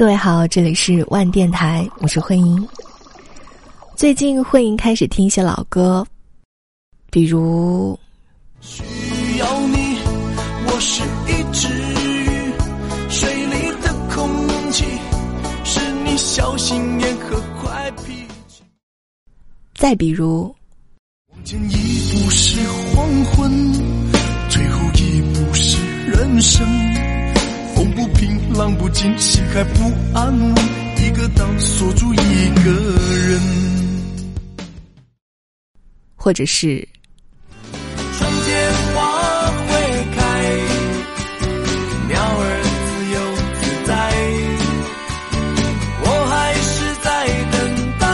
各位好，这里是万电台，我是慧莹。最近慧英开始听一些老歌，比如。需要你，我是一只鱼，水里的空气是你小心眼和坏脾气。再比如。往前一步是黄昏，最后一步是人生。风不平，浪不尽，心还不安稳，一个岛锁住一个人。或者是。春天花会开，鸟儿自由自在。我还是在等待，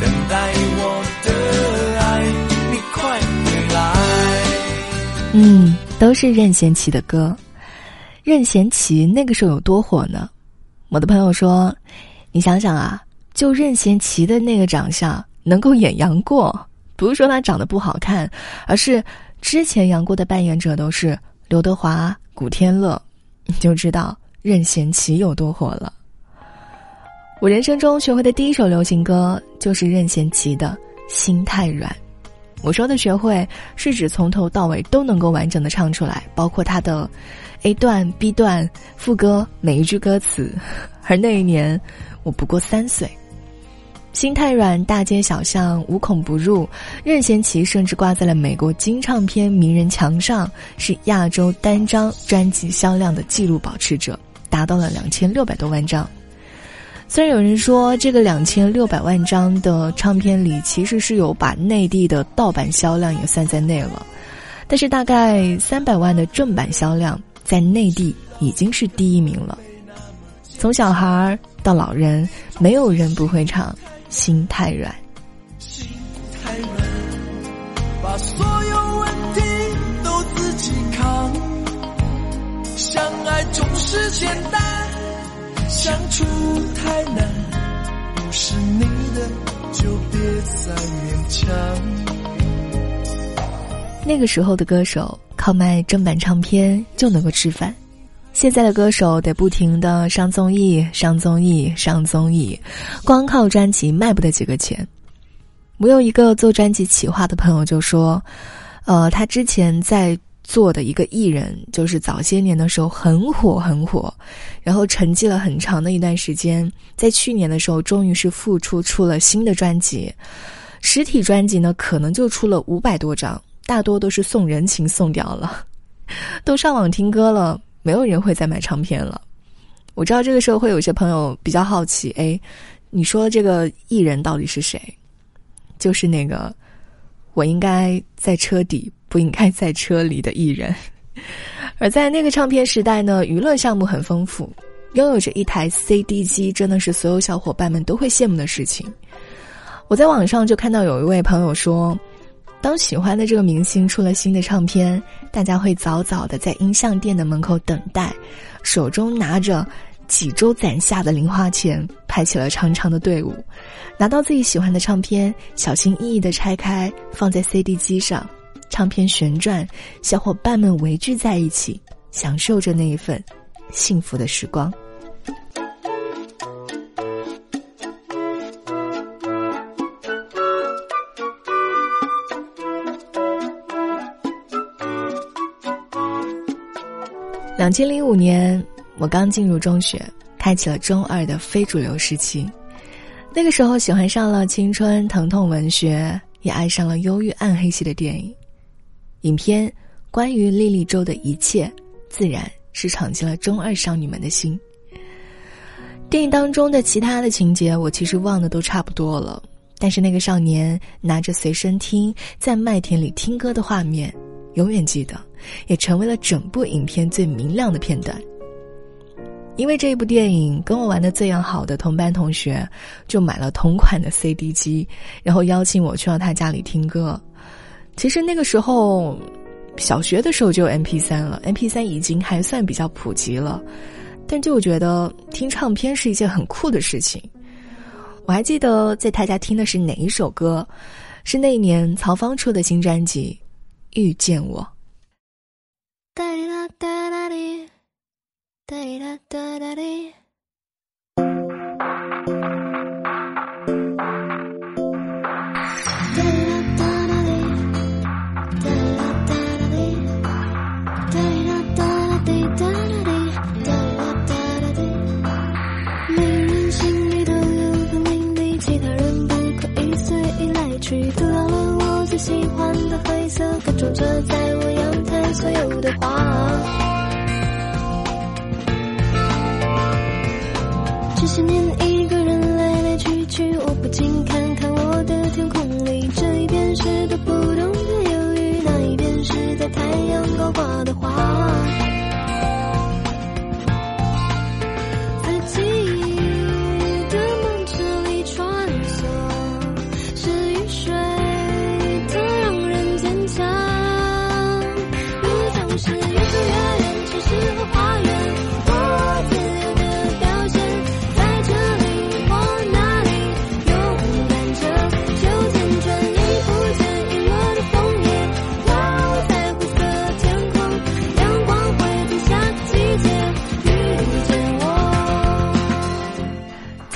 等待我的爱，你快回来。嗯，都是任贤齐的歌。任贤齐那个时候有多火呢？我的朋友说：“你想想啊，就任贤齐的那个长相，能够演杨过，不是说他长得不好看，而是之前杨过的扮演者都是刘德华、古天乐，你就知道任贤齐有多火了。”我人生中学会的第一首流行歌就是任贤齐的《心太软》。我说的学会，是指从头到尾都能够完整的唱出来，包括他的。A 段、B 段、副歌，每一句歌词。而那一年，我不过三岁，心太软，大街小巷无孔不入。任贤齐甚至挂在了美国金唱片名人墙上，是亚洲单张专辑销量的纪录保持者，达到了两千六百多万张。虽然有人说这个两千六百万张的唱片里，其实是有把内地的盗版销量也算在内了，但是大概三百万的正版销量。在内地已经是第一名了。从小孩到老人，没有人不会唱《心太软》。心太软，把所有问题都自己扛。相爱总是简单，相处太难。不是你的，就别再勉强。那个时候的歌手靠卖正版唱片就能够吃饭，现在的歌手得不停的上综艺、上综艺、上综艺，光靠专辑卖不得几个钱。我有一个做专辑企划的朋友就说，呃，他之前在做的一个艺人，就是早些年的时候很火很火，然后沉寂了很长的一段时间，在去年的时候终于是复出出了新的专辑，实体专辑呢可能就出了五百多张。大多都是送人情送掉了，都上网听歌了，没有人会再买唱片了。我知道这个时候会有些朋友比较好奇，哎，你说这个艺人到底是谁？就是那个我应该在车底，不应该在车里的艺人。而在那个唱片时代呢，娱乐项目很丰富，拥有着一台 CD 机，真的是所有小伙伴们都会羡慕的事情。我在网上就看到有一位朋友说。当喜欢的这个明星出了新的唱片，大家会早早的在音像店的门口等待，手中拿着几周攒下的零花钱，排起了长长的队伍，拿到自己喜欢的唱片，小心翼翼的拆开，放在 CD 机上，唱片旋转，小伙伴们围聚在一起，享受着那一份幸福的时光。两千零五年，我刚进入中学，开启了中二的非主流时期。那个时候，喜欢上了青春疼痛文学，也爱上了忧郁暗黑系的电影。影片关于莉莉周的一切，自然是闯进了中二少女们的心。电影当中的其他的情节，我其实忘的都差不多了，但是那个少年拿着随身听在麦田里听歌的画面。永远记得，也成为了整部影片最明亮的片段。因为这一部电影，跟我玩的最要好的同班同学就买了同款的 CD 机，然后邀请我去到他家里听歌。其实那个时候，小学的时候就有 MP 三了，MP 三已经还算比较普及了，但就觉得听唱片是一件很酷的事情。我还记得在他家听的是哪一首歌，是那一年曹芳出的新专辑。遇见我。喜欢的灰色，各种着在我阳台所有的花。这些年一个人来来去去，我不禁看看我的天空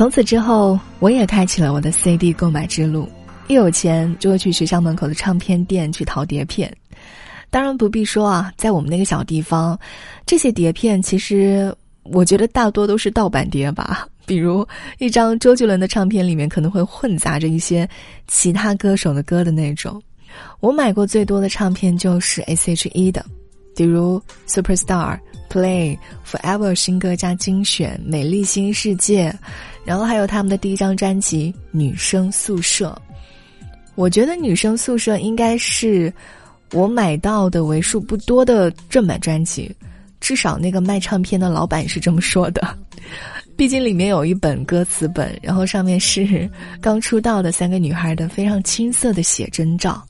从此之后，我也开启了我的 CD 购买之路。一有钱，就会去学校门口的唱片店去淘碟片。当然不必说啊，在我们那个小地方，这些碟片其实我觉得大多都是盗版碟吧。比如一张周杰伦的唱片里面可能会混杂着一些其他歌手的歌的那种。我买过最多的唱片就是 S.H.E 的，比如 Superstar、Play、Forever 新歌加精选、美丽新世界。然后还有他们的第一张专辑《女生宿舍》，我觉得《女生宿舍》应该是我买到的为数不多的正版专辑，至少那个卖唱片的老板是这么说的。毕竟里面有一本歌词本，然后上面是刚出道的三个女孩的非常青涩的写真照。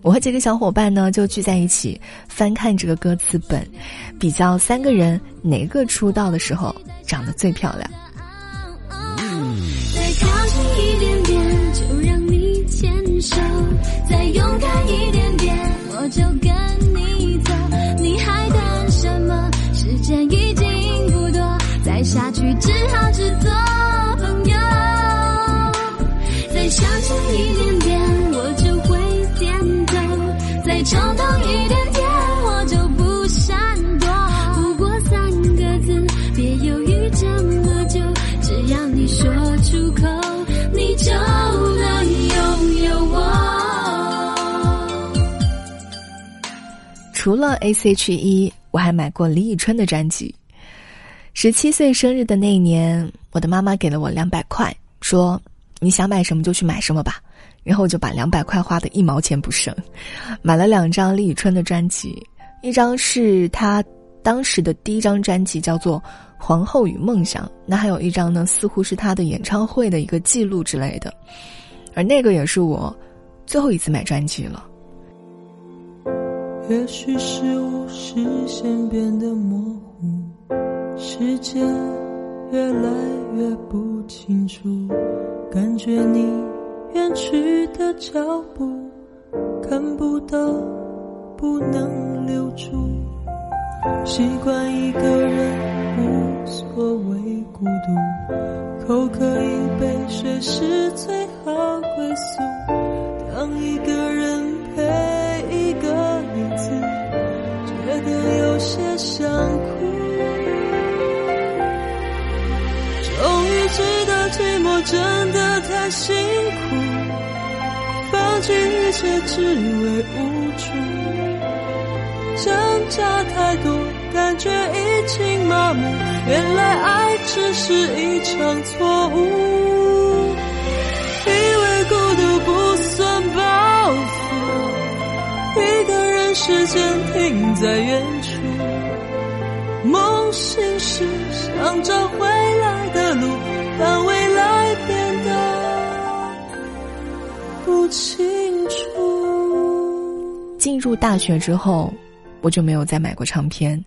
我和几个小伙伴呢就聚在一起翻看这个歌词本，比较三个人哪个出道的时候长得最漂亮。再勇敢一点点，我就跟你走。你还等什么？时间已经不多，再下去只好只做朋友。再向前一点点，我就会点头；再冲动一除了 S.H.E，我还买过李宇春的专辑。十七岁生日的那一年，我的妈妈给了我两百块，说：“你想买什么就去买什么吧。”然后我就把两百块花的一毛钱不剩，买了两张李宇春的专辑，一张是她当时的第一张专辑，叫做。《皇后与梦想》，那还有一张呢，似乎是他的演唱会的一个记录之类的，而那个也是我最后一次买专辑了。也许是无视线变得模糊，时间越来越不清楚，感觉你远去的脚步，看不到，不能留住。习惯一个人无所谓孤独，口渴一杯水是最好归宿。当一个人辛苦，放弃一切只为无助。挣扎太多，感觉已经麻木。原来爱只是一场错误。以为孤独不算包袱，一个人时间停在远处。梦醒时想找回来的路，但为清楚。进入大学之后。我就没有再买过唱片，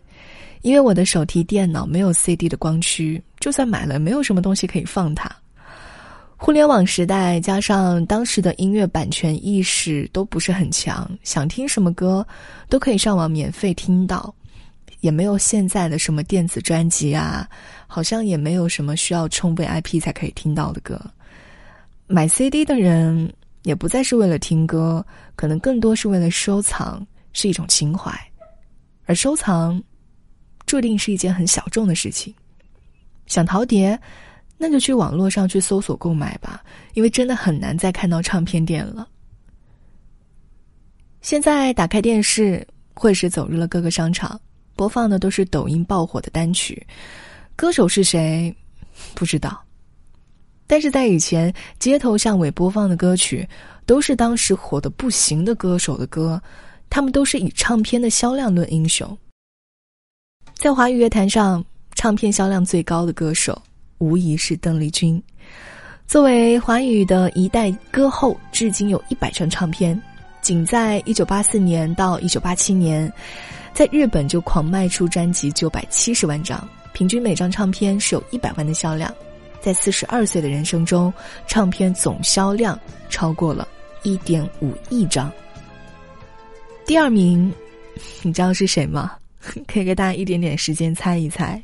因为我的手提电脑没有 CD 的光驱，就算买了，没有什么东西可以放它。互联网时代加上当时的音乐版权意识都不是很强，想听什么歌都可以上网免费听到。也没有现在的什么电子专辑啊，好像也没有什么需要充 VIP 才可以听到的歌。买 CD 的人也不再是为了听歌，可能更多是为了收藏，是一种情怀。而收藏，注定是一件很小众的事情。想淘碟，那就去网络上去搜索购买吧，因为真的很难再看到唱片店了。现在打开电视，或是走入了各个商场，播放的都是抖音爆火的单曲，歌手是谁，不知道。但是在以前，街头巷尾播放的歌曲，都是当时火的不行的歌手的歌，他们都是以唱片的销量论英雄。在华语乐坛上，唱片销量最高的歌手，无疑是邓丽君。作为华语的一代歌后，至今有一百张唱片。仅在一九八四年到一九八七年，在日本就狂卖出专辑九百七十万张，平均每张唱片是有一百万的销量。在四十二岁的人生中，唱片总销量超过了一点五亿张。第二名，你知道是谁吗？可以给大家一点点时间猜一猜。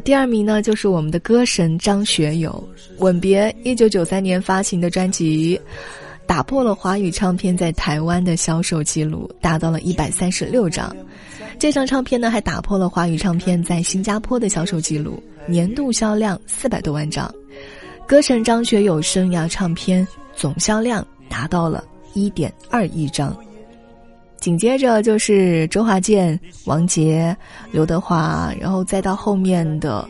第二名呢，就是我们的歌神张学友，《吻别》一九九三年发行的专辑，打破了华语唱片在台湾的销售记录，达到了一百三十六张。这张唱片呢，还打破了华语唱片在新加坡的销售记录，年度销量四百多万张。歌神张学友生涯唱片总销量达到了一点二亿张。紧接着就是周华健、王杰、刘德华，然后再到后面的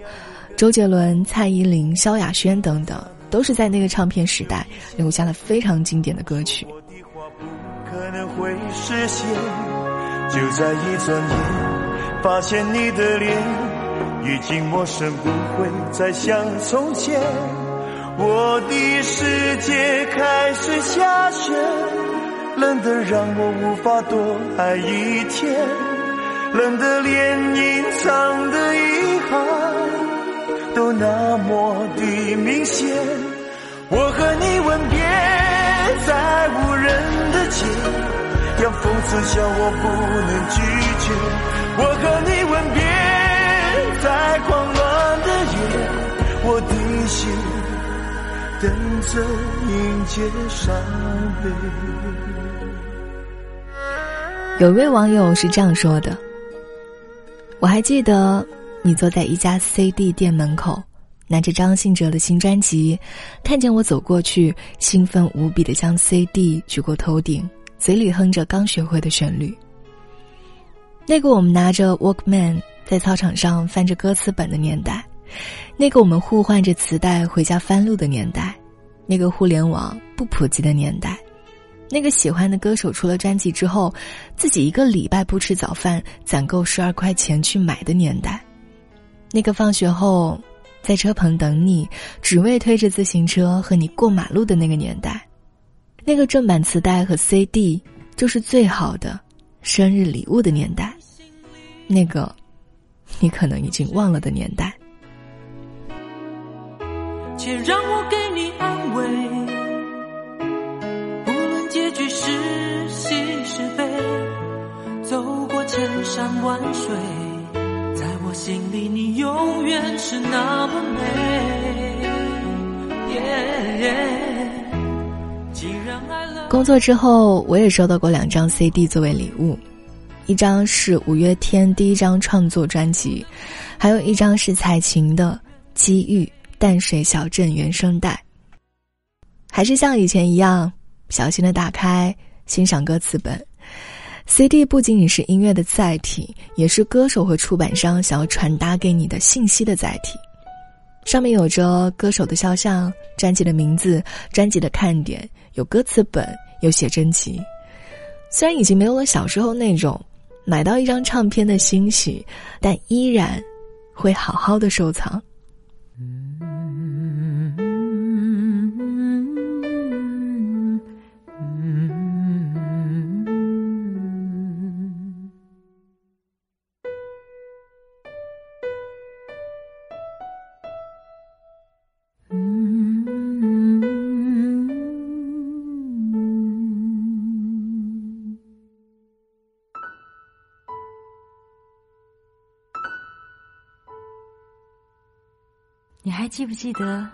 周杰伦、蔡依林、萧亚轩等等，都是在那个唱片时代留下了非常经典的歌曲。可能会实现，就在一转眼，发现你的脸已经陌生，不会再像从前。我的世界开始下雪。冷的让我无法多爱一天，冷的连隐藏的遗憾都那么的明显。我和你吻别在无人的街，让风刺笑我不能拒绝。我和你吻别在狂乱的夜，我的心等着迎接伤悲。有位网友是这样说的：“我还记得你坐在一家 CD 店门口，拿着张信哲的新专辑，看见我走过去，兴奋无比的将 CD 举过头顶，嘴里哼着刚学会的旋律。那个我们拿着 Walkman 在操场上翻着歌词本的年代，那个我们互换着磁带回家翻录的年代，那个互联网不普及的年代。”那个喜欢的歌手出了专辑之后，自己一个礼拜不吃早饭，攒够十二块钱去买的年代；那个放学后在车棚等你，只为推着自行车和你过马路的那个年代；那个正版磁带和 CD 就是最好的生日礼物的年代；那个你可能已经忘了的年代。且让我给你安慰。结局是喜是悲，走过千山万水，在我心里你永远是那么美。工作之后，我也收到过两张 CD 作为礼物，一张是五月天第一张创作专辑，还有一张是蔡琴的《机遇淡水小镇》原声带。还是像以前一样。小心的打开，欣赏歌词本。CD 不仅仅是音乐的载体，也是歌手和出版商想要传达给你的信息的载体。上面有着歌手的肖像、专辑的名字、专辑的看点，有歌词本，有写真集。虽然已经没有了小时候那种买到一张唱片的欣喜，但依然会好好的收藏。嗯记不记得，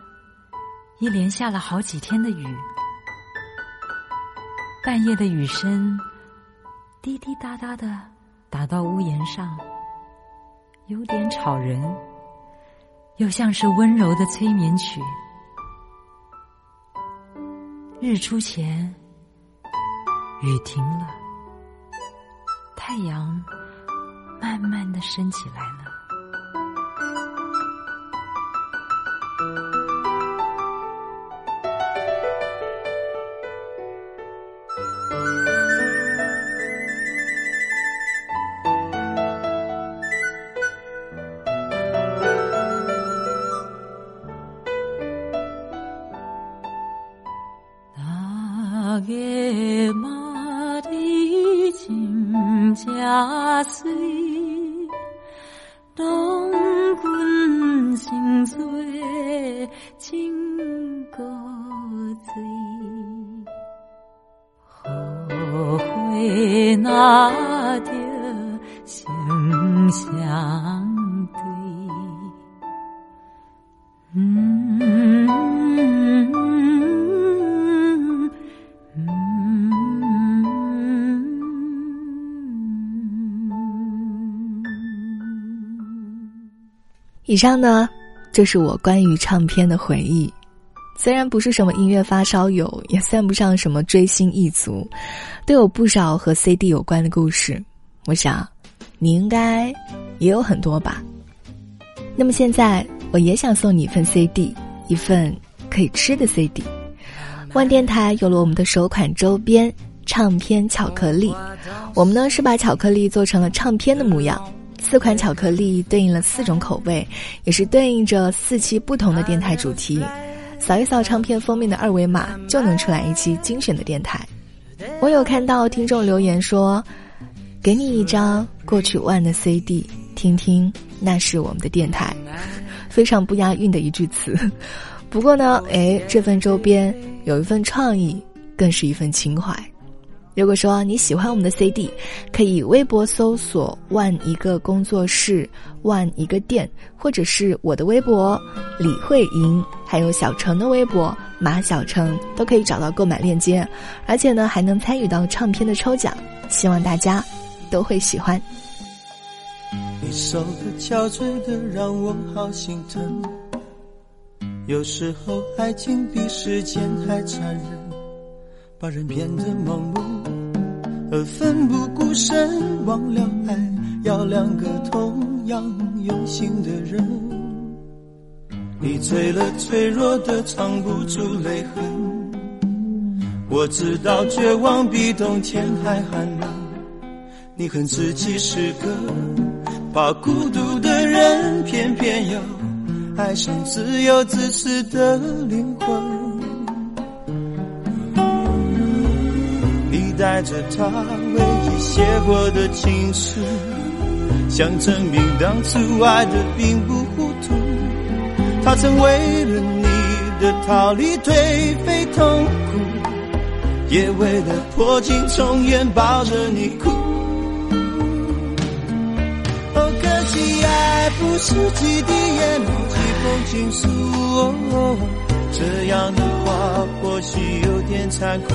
一连下了好几天的雨，半夜的雨声滴滴答答的打到屋檐上，有点吵人，又像是温柔的催眠曲。日出前，雨停了，太阳慢慢的升起来了。水，东君心醉，情歌醉，后悔那着心相对。嗯。以上呢，就是我关于唱片的回忆。虽然不是什么音乐发烧友，也算不上什么追星一族，都有不少和 CD 有关的故事。我想，你应该也有很多吧。那么现在，我也想送你一份 CD，一份可以吃的 CD。万电台有了我们的首款周边唱片巧克力，我们呢是把巧克力做成了唱片的模样。四款巧克力对应了四种口味，也是对应着四期不同的电台主题。扫一扫唱片封面的二维码，就能出来一期精选的电台。我有看到听众留言说：“给你一张过去万的 CD，听听那是我们的电台。”非常不押韵的一句词。不过呢，哎，这份周边有一份创意，更是一份情怀。如果说你喜欢我们的 CD，可以微博搜索“万一个工作室”“万一个店”，或者是我的微博李慧莹，还有小程的微博马小程，都可以找到购买链接。而且呢，还能参与到唱片的抽奖，希望大家都会喜欢。你瘦的憔悴的，让我好心疼。有时候，爱情比时间还残忍。把人变得盲目而奋不顾身，忘了爱要两个同样用心的人。你醉了，脆弱的藏不住泪痕。我知道绝望比冬天还寒冷。你恨自己是个怕孤独的人，偏偏又爱上自由自私的灵魂。带着他唯一写过的情书，想证明当初爱的并不糊涂。他曾为了你的逃离颓废痛苦，也为了破镜重圆抱着你哭。哦，可惜爱不是几滴眼泪几封情书哦，这样的话或许有点残酷。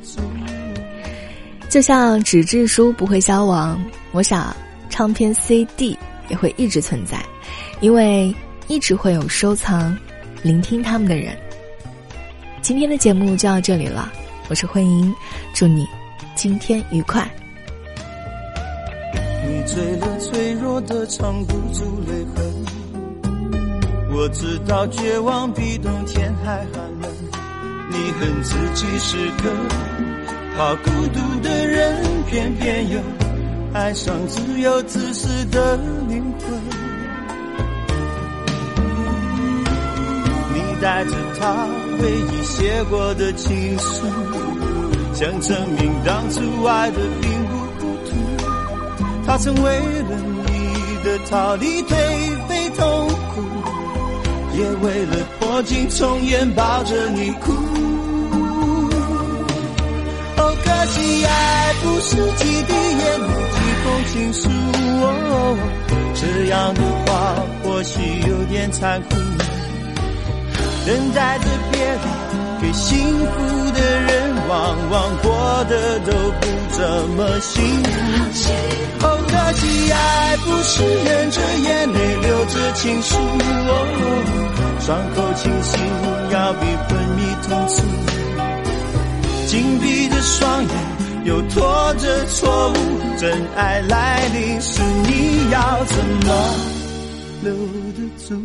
住？就像纸质书不会消亡，我想唱片 CD 也会一直存在，因为一直会有收藏、聆听他们的人。今天的节目就到这里了，我是慧英，祝你今天愉快。你醉了，脆弱的藏不住泪痕。我知道绝望比冬天还寒冷。你恨自己是个怕孤独的人，偏偏又爱上自由自私的灵魂。你带着他回忆写过的情书，想证明当初爱的并不糊涂。他曾为了你的逃离颓废痛苦，也为了破镜重圆抱着你哭。可惜爱不是几滴眼泪几封情书，哦，这样的话或许有点残酷。等待着别离，给幸福的人，往往过得都不怎么幸福。哦，可惜爱不是忍着眼泪留着情书，哦伤口清醒要比昏迷痛楚。双眼，又拖着错误，真爱来临时，你要怎么留得住？